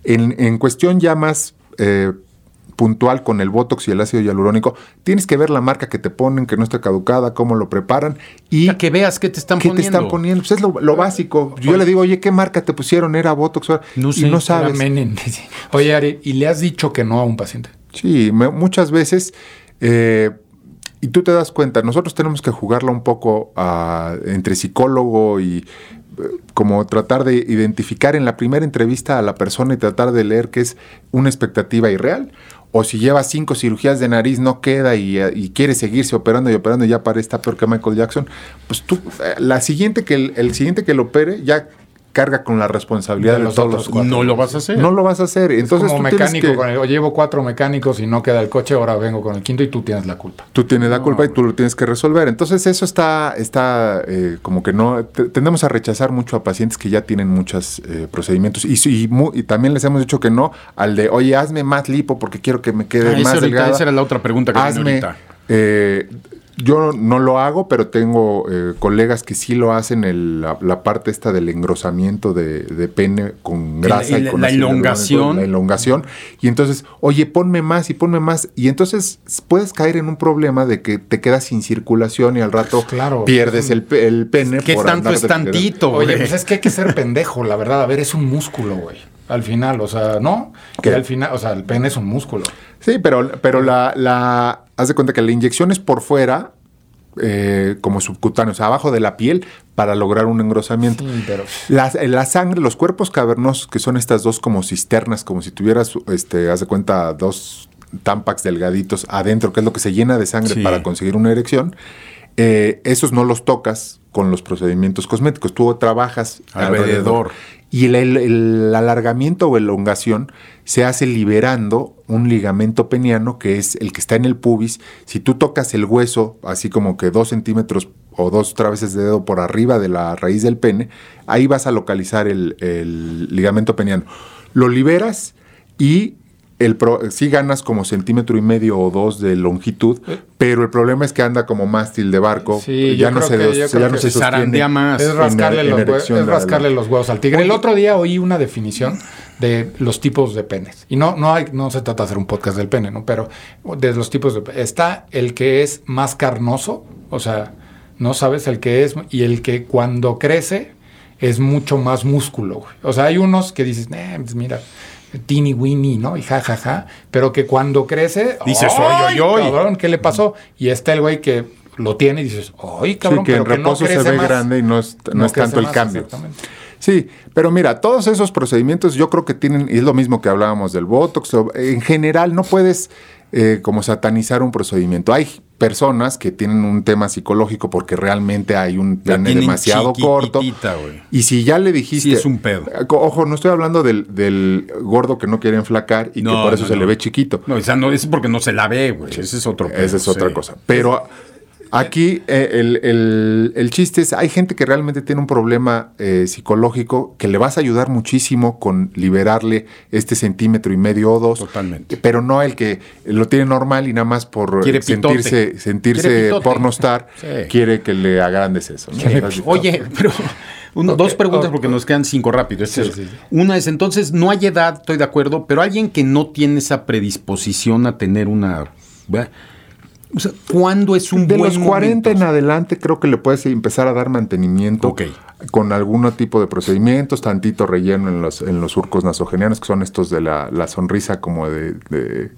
en, en cuestión ya más eh, puntual con el Botox y el ácido hialurónico, tienes que ver la marca que te ponen, que no esté caducada, cómo lo preparan y que veas qué te están ¿Qué poniendo. te están poniendo? Pues es lo, lo básico. Yo le digo, oye, ¿qué marca te pusieron? ¿Era Botox? No y sé, no Era sabes. Menem. Oye, Ari, ¿y le has dicho que no a un paciente? Sí, me- muchas veces. eh, y tú te das cuenta, nosotros tenemos que jugarla un poco ah, entre psicólogo y eh, como tratar de identificar en la primera entrevista a la persona y tratar de leer que es una expectativa irreal. O si lleva cinco cirugías de nariz, no queda y, eh, quiere seguirse operando y operando y ya para está peor que Michael Jackson. Pues tú, eh, la siguiente que el, el siguiente que lo opere ya carga con la responsabilidad De de, los todos otros los cuatro. No lo vas a hacer. No lo vas a hacer. Entonces Como tú mecánico, que- con el- oye, llevo cuatro mecánicos y no queda el coche, ahora vengo con el quinto y tú tienes la culpa. Tú tienes la culpa y tú lo tienes que resolver. Entonces eso está, está eh, como que no, te- tendemos a rechazar mucho a pacientes que ya tienen muchos eh, procedimientos y, sí, y y también les hemos dicho que no al de, oye, hazme más lipo porque quiero que me quede Ah, más ahorita- delgada. esa era la otra pregunta que tenía hazme, ahorita. eh, yo no lo hago, pero tengo eh, colegas que sí lo hacen, el- la, la parte esta del engrosamiento de, de pene con grasa. El- y con la elongación. La elongación. Y entonces, oye, ponme más y ponme más. Y entonces puedes caer en un problema de que te quedas sin circulación y al rato Claro. pierdes el, pe- el pene. ¿Qué por tanto es tantito, Oye, pues es que hay que ser pendejo, la verdad. A ver, es un músculo, güey. Al final, o sea, ¿no? Que al final, o sea, el pene es un músculo. Sí, pero, pero la, la. Haz de cuenta que la inyección es por fuera, eh, como subcutáneo, o sea, abajo de la piel, para lograr un engrosamiento. Sí, pero- La, la sangre, los cuerpos cavernosos, que son estas dos como cisternas, como si tuvieras, este, haz de cuenta, dos tampax delgaditos adentro, que es lo que se llena de sangre Sí. para conseguir una erección. Eh, esos no los tocas con los procedimientos cosméticos. Tú trabajas Alrededor. Y el, el- el alargamiento o elongación se hace liberando un ligamento peniano que es el que está en el pubis. Si tú tocas el hueso, así como que dos centímetros o dos traveses de dedo por arriba de la raíz del pene, ahí vas a localizar el, el ligamento peniano. Lo liberas y el pro- sí ganas como centímetro y medio o dos de longitud, pero el problema es que anda como mástil de barco. Sí, ya no se, que- ya no que se sostiene. más. Es rascarle, en los, erección es rascarle los huevos al tigre. El otro día oí una definición de los tipos de penes. Y no, no, hay, no se trata de hacer un podcast del pene, ¿no? Pero de los tipos de pe- Está el que es más carnoso, o sea, no sabes el que es, y el que cuando crece es mucho más músculo. güey. O sea, hay unos que dices, "Eh, pues mira, teeny weeny, ¿no? Y ja, ja, ja. Pero que cuando crece, Dices, ¡ay, "Oy, oy, oy". cabrón, ¿qué le pasó? Y está el güey que lo tiene y dices, ¡ay, cabrón! sí, que en pero reposo no se ve más". grande y no es, no No es tanto el más, cambio. exactamente. Sí, pero mira, todos esos procedimientos yo creo que tienen, y es lo mismo que hablábamos del Botox, en general no puedes eh, como satanizar un procedimiento. Hay personas que tienen un tema psicológico porque realmente hay un pene demasiado corto. Y si ya le dijiste... Sí, es un pedo. Eh, Ojo, no estoy hablando del, del gordo que no quiere enflacar y que No, por eso no, se no. le ve chiquito. No, o sea, no, es porque no se la ve, güey. Ese es otro pedo, Esa es otra sí. cosa. Pero aquí eh, el, el- el chiste es, hay gente que realmente tiene un problema eh, psicológico que le vas a ayudar muchísimo con liberarle este centímetro y medio o dos. Totalmente. Pero no el que lo tiene normal y nada más por Quiere sentirse, pitote. sentirse Quiere pitote. pornostar, Sí. quiere que le agrandes eso. Oye, pero uno- dos preguntas porque nos quedan cinco rápido. es Sí, eso. sí, sí. Una es entonces, no hay edad, estoy de acuerdo, pero alguien que no tiene esa predisposición a tener una... ¿verdad? O sea, ¿cuándo es un de buen los 40 en adelante creo que le puedes empezar a dar mantenimiento con algún tipo de procedimientos, tantito relleno en los, en los surcos nasogenianos, que son estos de la, la sonrisa como de, de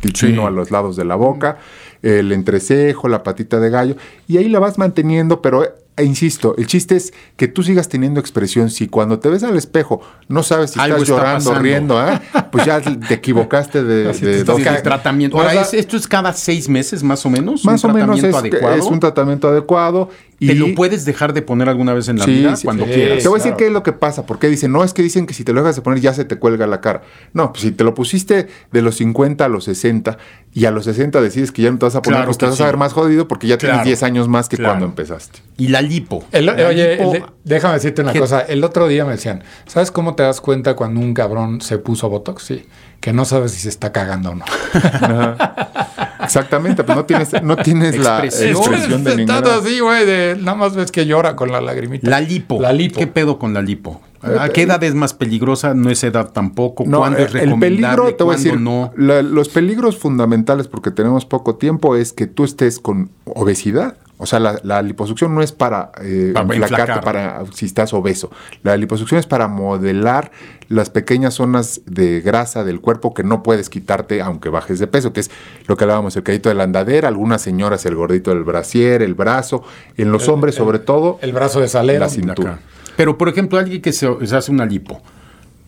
tichino Sí. a los lados de la boca, el entrecejo, la patita de gallo, y ahí la vas manteniendo, pero e insisto, el chiste es que tú sigas teniendo expresión. Si cuando te ves al espejo no sabes si Algo estás está llorando, pasando. riendo, ¿eh? pues ya te equivocaste de, Así de dos tratamiento. Ahora, sea, ¿es- ¿esto es cada seis meses más o menos? Más ¿Un o menos es, adecuado? es un tratamiento adecuado. Y ¿Te lo puedes dejar de poner alguna vez en la Sí, vida? sí, cuando sí. quieras. Te voy a decir claro. qué es lo que pasa. Porque dicen, no, es que dicen que si te lo dejas de poner ya se te cuelga la cara. No, pues si te lo pusiste de los 50 a los 60 y a los 60 decides que ya no te vas a poner, Claro pues te vas sí. a ver más jodido porque ya tienes Claro, 10 años más que claro. cuando empezaste. Y la lipo. El- La oye, lipo- el de- déjame decirte una cosa. El otro día me decían, ¿sabes cómo te das cuenta cuando un cabrón se puso Botox? Sí, que no sabes si se está cagando o no. Exactamente, pues no tienes, no tienes la Expresión. expresión de Estás ninguna. así, güey, de nada más ves que llora con la lagrimita. La lipo. La lipo. ¿Qué pedo con la lipo? ¿A qué edad es más peligrosa? ¿No es edad tampoco? No, ¿Cuándo es eh, el recomendable? peligro, te voy a ¿Cuándo decir, no? la- los peligros fundamentales, porque tenemos poco tiempo, es que tú estés con obesidad. O sea, la, la liposucción no es para, eh, Para para si estás obeso. La liposucción es para modelar las pequeñas zonas de grasa del cuerpo que no puedes quitarte aunque bajes de peso, que es lo que hablábamos, el cadito de la andadera, algunas señoras el gordito del brasier, el brazo, en los hombres sobre todo. El brazo de salero. La cintura. acá. Pero, por ejemplo, alguien que se, se hace una lipo,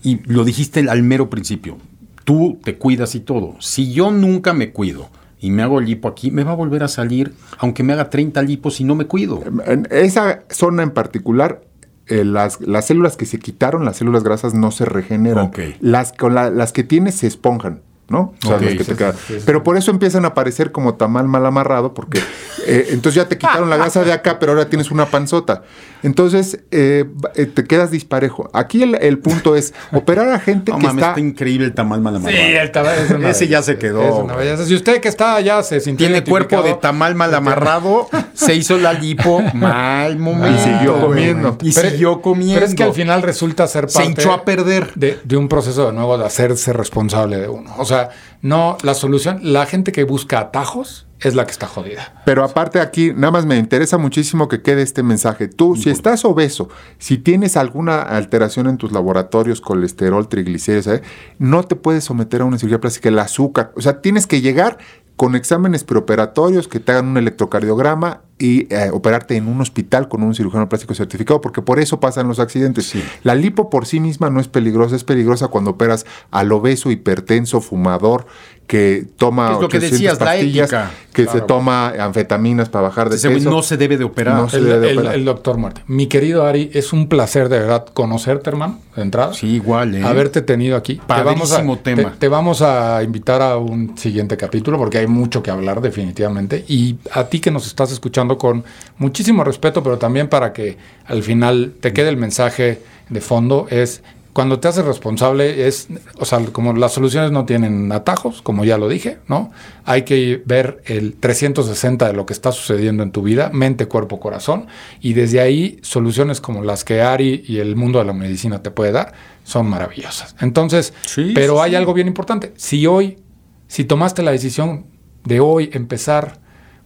y lo dijiste al mero principio, tú te cuidas y todo. Si yo nunca me cuido y me hago lipo aquí, me va a volver a salir, aunque me haga 30 lipos y no me cuido. En esa zona en particular, eh, las, las células que se quitaron, las células grasas, no se regeneran. Las, con la- las que tienes se esponjan. ¿No? O sea, Ok, las que sí, te quedan. sí, sí. Pero por eso empiezan a aparecer como tamal mal amarrado, porque eh, entonces ya te quitaron la grasa de acá, pero ahora tienes una panzota. Entonces eh, eh, te quedas disparejo. Aquí el, el punto es operar a gente No que mames, está. está increíble el tamal mal Sí, amarrado. el tamal es una Ese ya se quedó. Si usted que está allá se sintió Tiene cuerpo de tamal mal amarrado, se hizo la lipo mal momento. Y siguió comiendo. Y Pero- siguió comiendo. Pero es que al final resulta ser se parte hinchó a perder. de, de un proceso de nuevo de hacerse responsable de uno. O sea, no la solución, la gente que busca atajos es la que está jodida. Pero aparte aquí, nada más me interesa muchísimo que quede este mensaje. Tú, si estás obeso, si tienes alguna alteración en tus laboratorios, colesterol, triglicéridos, ¿eh? no te puedes someter a una cirugía plástica, el azúcar. O sea, tienes que llegar con exámenes preoperatorios que te hagan un electrocardiograma y eh, operarte en un hospital con un cirujano plástico certificado, porque por eso pasan los accidentes. La lipo por sí misma no es peligrosa, es peligrosa cuando operas al obeso, hipertenso, fumador, que toma Es lo que 800 decías, la pastillas, ética. que se toma anfetaminas para bajar de Ese peso. no se debe de operar. No se El, debe de el- operar. el doctor Muerte. Mi querido Ari, es un placer de verdad conocerte, hermano, de entrada. Sí, igual, ¿eh? Haberte tenido aquí. Padrísimo te tema. Te, te vamos a invitar a un siguiente capítulo porque hay mucho que hablar definitivamente. Y a ti que nos estás escuchando con muchísimo respeto, pero también para que al final te quede el mensaje de fondo es... Cuando te haces responsable es, o sea, como las soluciones no tienen atajos, como ya lo dije, ¿no? Hay que ver el 360 de lo que está sucediendo en tu vida, mente, cuerpo, corazón, y desde ahí soluciones como las que Ari y el mundo de la medicina te puede dar son maravillosas. Entonces, Sí, pero sí, hay sí. algo bien importante. Si hoy, si tomaste la decisión de hoy empezar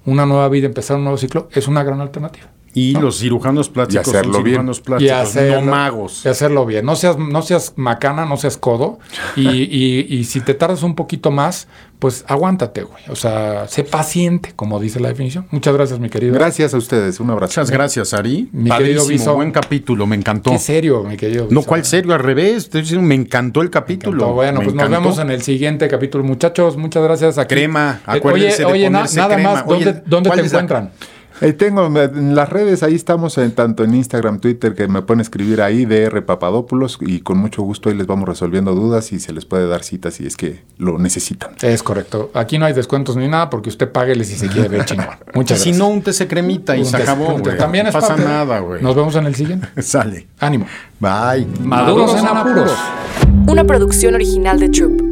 una nueva vida, empezar un nuevo ciclo, es una gran alternativa. Y los cirujanos plásticos Y hacerlo son bien. cirujanos Y plásticos, hacerlo, no magos. y hacerlo bien. No seas, no seas macana, no seas codo. Y, y- y si te tardas un poquito más, pues aguántate, güey. O sea, sé paciente, como dice la definición. Muchas gracias, mi querido. Gracias a ustedes, un abrazo. Muchas gracias, Ari. Mi querido Padrísimo, Viso. buen capítulo, me encantó. Qué serio, mi querido. No. ¿cuál serio? Al revés. Estoy diciendo, me encantó el capítulo. encantó. Bueno, Me pues nos vemos en el siguiente capítulo. Muchachos, muchas gracias. Aquí. Crema, Eh, acuérdense oye, de oye, na- ponerse nada crema. más, Oye, ¿dónde, dónde ¿cuál te la- Ahí tengo en las redes, ahí estamos en, tanto en Instagram, Twitter, que me pueden escribir ahí, DR Papadopoulos, y con mucho gusto ahí les vamos resolviendo dudas y se les puede dar citas si es que lo necesitan. Es correcto. Aquí no hay descuentos ni nada porque usted páguele si se quiere ver chingón. Muchas Si gracias. no, úntese cremita y se acabó. También no es pasa parte de- nada, güey. Nos vemos en el siguiente. Sale. Ánimo. Bye. Maduros en apuros. Una producción original de Troop.